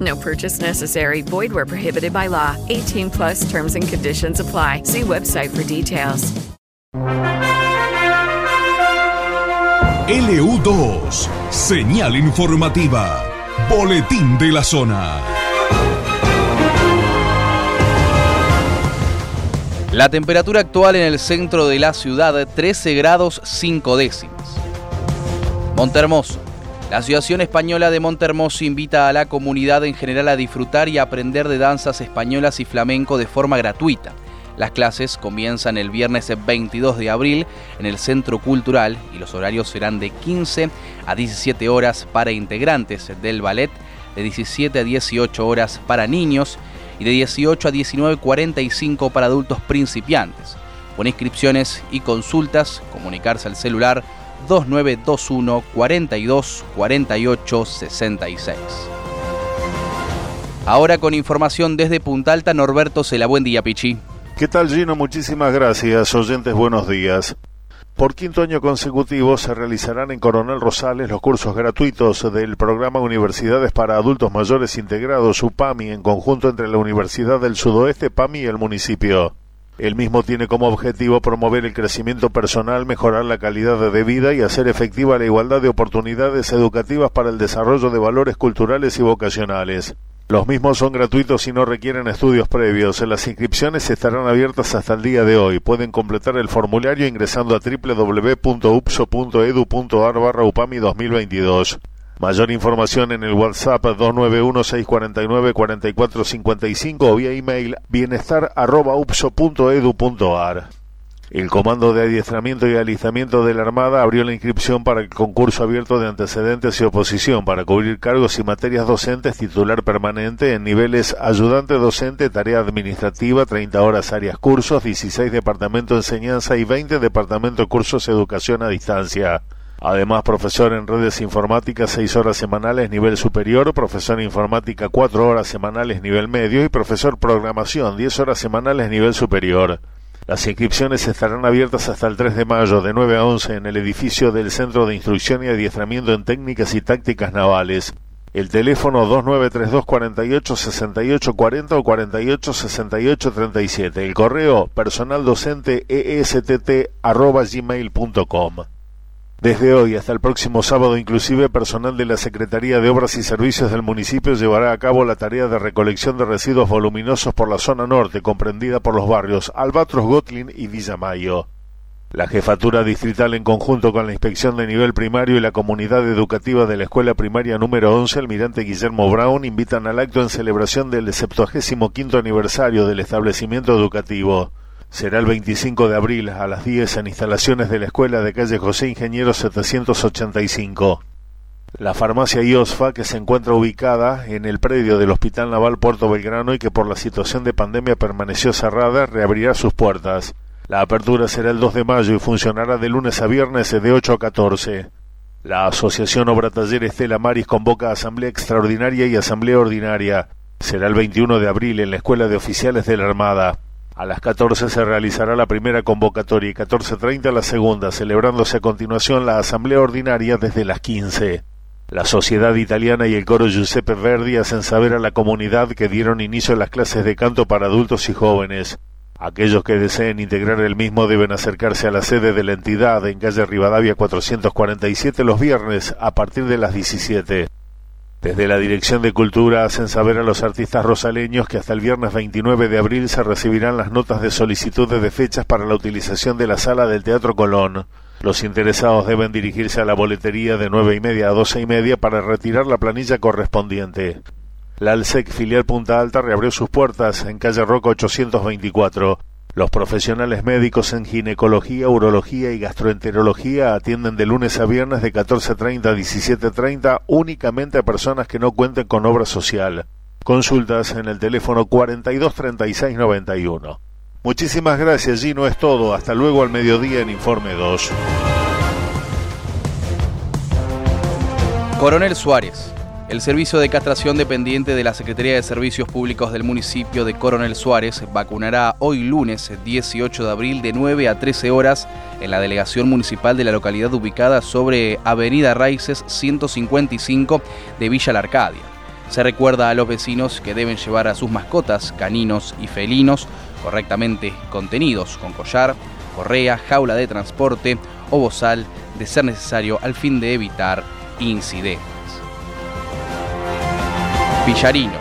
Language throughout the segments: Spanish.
No purchase necessary. Void where prohibited by law. 18 plus terms and conditions apply. See website for details. LU2, señal informativa, boletín de la zona. La temperatura actual en el centro de la ciudad 13 grados 5 décimas. Montermoso. La Asociación Española de Montermoso invita a la comunidad en general a disfrutar y aprender de danzas españolas y flamenco de forma gratuita. Las clases comienzan el viernes 22 de abril en el Centro Cultural y los horarios serán de 15 a 17 horas para integrantes del ballet, de 17 a 18 horas para niños y de 18 a 19.45 para adultos principiantes. Con inscripciones y consultas, comunicarse al celular 2921 42 48 66. Ahora con información desde Punta Alta, Norberto Cela. Buen día, Pichi. ¿Qué tal Gino? Muchísimas gracias. Oyentes, buenos días. Por quinto año consecutivo se realizarán en Coronel Rosales los cursos gratuitos del programa Universidades para Adultos Mayores Integrados UPAMI en conjunto entre la Universidad del Sudoeste, PAMI y el municipio. El mismo tiene como objetivo promover el crecimiento personal, mejorar la calidad de vida y hacer efectiva la igualdad de oportunidades educativas para el desarrollo de valores culturales y vocacionales. Los mismos son gratuitos y no requieren estudios previos. Las inscripciones estarán abiertas hasta el día de hoy. Pueden completar el formulario ingresando a www.upso.edu.ar barra UPAMI 2022. Mayor información en el WhatsApp 291-649-4455 o vía email bienestar.upso.edu.ar. El Comando de Adiestramiento y Alistamiento de la Armada abrió la inscripción para el concurso abierto de antecedentes y oposición para cubrir cargos y materias docentes titular permanente en niveles ayudante docente, tarea administrativa, 30 horas áreas cursos, 16 departamento de enseñanza y 20 departamento cursos educación a distancia. Además, profesor en redes informáticas 6 horas semanales nivel superior, profesor en informática 4 horas semanales nivel medio y profesor programación 10 horas semanales nivel superior. Las inscripciones estarán abiertas hasta el 3 de mayo de 9 a 11 en el edificio del Centro de Instrucción y Adiestramiento en Técnicas y Tácticas Navales. El teléfono 2932 48 68 40 o 48 68 37. El correo personal gmail.com. Desde hoy hasta el próximo sábado, inclusive personal de la Secretaría de Obras y Servicios del municipio llevará a cabo la tarea de recolección de residuos voluminosos por la zona norte, comprendida por los barrios Albatros, Gotlin y Villamayo. La jefatura distrital en conjunto con la inspección de nivel primario y la comunidad educativa de la escuela primaria número 11, almirante Guillermo Brown, invitan al acto en celebración del 75 aniversario del establecimiento educativo. Será el 25 de abril a las 10 en instalaciones de la Escuela de Calle José Ingeniero 785. La farmacia IOSFA, que se encuentra ubicada en el predio del Hospital Naval Puerto Belgrano y que por la situación de pandemia permaneció cerrada, reabrirá sus puertas. La apertura será el 2 de mayo y funcionará de lunes a viernes de 8 a 14. La Asociación Obra Taller Estela Maris convoca Asamblea Extraordinaria y Asamblea Ordinaria. Será el 21 de abril en la Escuela de Oficiales de la Armada. A las 14 se realizará la primera convocatoria y 14.30 la segunda, celebrándose a continuación la asamblea ordinaria desde las 15. La Sociedad Italiana y el coro Giuseppe Verdi hacen saber a la comunidad que dieron inicio a las clases de canto para adultos y jóvenes. Aquellos que deseen integrar el mismo deben acercarse a la sede de la entidad en calle Rivadavia 447 los viernes a partir de las 17. Desde la Dirección de Cultura hacen saber a los artistas rosaleños que hasta el viernes 29 de abril se recibirán las notas de solicitudes de fechas para la utilización de la sala del Teatro Colón. Los interesados deben dirigirse a la boletería de nueve y media a doce y media para retirar la planilla correspondiente. La Alsec filial Punta Alta reabrió sus puertas en calle Roca 824. Los profesionales médicos en ginecología, urología y gastroenterología atienden de lunes a viernes de 14.30 a 17.30 únicamente a personas que no cuenten con obra social. Consultas en el teléfono 423691. Muchísimas gracias, Gino, es todo. Hasta luego al mediodía en Informe 2. Coronel Suárez. El servicio de castración dependiente de la Secretaría de Servicios Públicos del municipio de Coronel Suárez vacunará hoy lunes 18 de abril de 9 a 13 horas en la delegación municipal de la localidad ubicada sobre Avenida Raíces 155 de Villa La Arcadia. Se recuerda a los vecinos que deben llevar a sus mascotas, caninos y felinos, correctamente contenidos con collar, correa, jaula de transporte o bozal de ser necesario al fin de evitar incidentes. Villarino.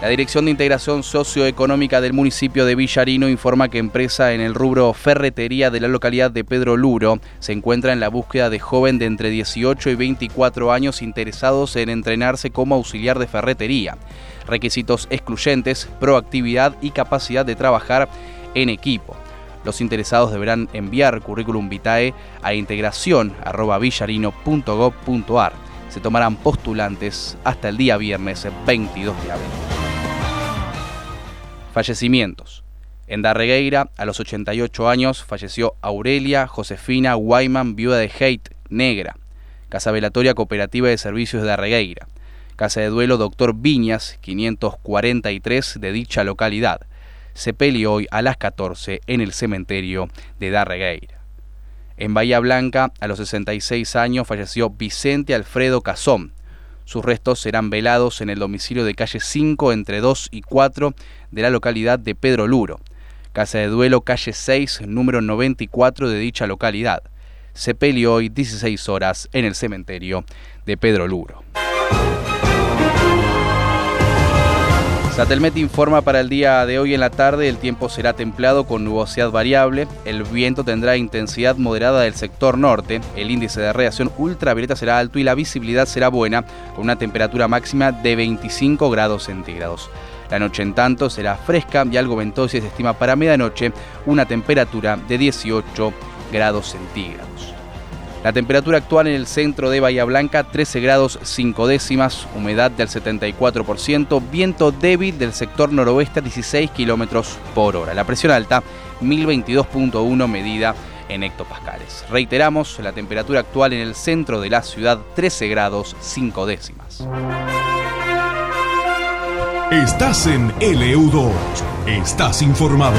La Dirección de Integración Socioeconómica del municipio de Villarino informa que empresa en el rubro ferretería de la localidad de Pedro Luro se encuentra en la búsqueda de joven de entre 18 y 24 años interesados en entrenarse como auxiliar de ferretería. Requisitos excluyentes, proactividad y capacidad de trabajar en equipo. Los interesados deberán enviar currículum vitae a integración.villarino.gov.ar se tomarán postulantes hasta el día viernes 22 de abril. Fallecimientos. En Darregueira, a los 88 años, falleció Aurelia Josefina Guayman, viuda de Haidt, negra. Casa Velatoria Cooperativa de Servicios de Darregueira. Casa de Duelo Doctor Viñas, 543 de dicha localidad. Se peleó hoy a las 14 en el cementerio de Darregueira. En Bahía Blanca, a los 66 años, falleció Vicente Alfredo Cazón. Sus restos serán velados en el domicilio de calle 5 entre 2 y 4 de la localidad de Pedro Luro. Casa de duelo calle 6, número 94 de dicha localidad. Se peleó hoy 16 horas en el cementerio de Pedro Luro. Satelmet informa para el día de hoy en la tarde el tiempo será templado con nubosidad variable, el viento tendrá intensidad moderada del sector norte, el índice de radiación ultravioleta será alto y la visibilidad será buena con una temperatura máxima de 25 grados centígrados. La noche en tanto será fresca y algo ventosa y se estima para medianoche una temperatura de 18 grados centígrados. La temperatura actual en el centro de Bahía Blanca 13 grados 5 décimas, humedad del 74%, viento débil del sector noroeste 16 kilómetros por hora. La presión alta 1022.1 medida en hectopascales. Reiteramos, la temperatura actual en el centro de la ciudad 13 grados 5 décimas. Estás en LU2. Estás informado.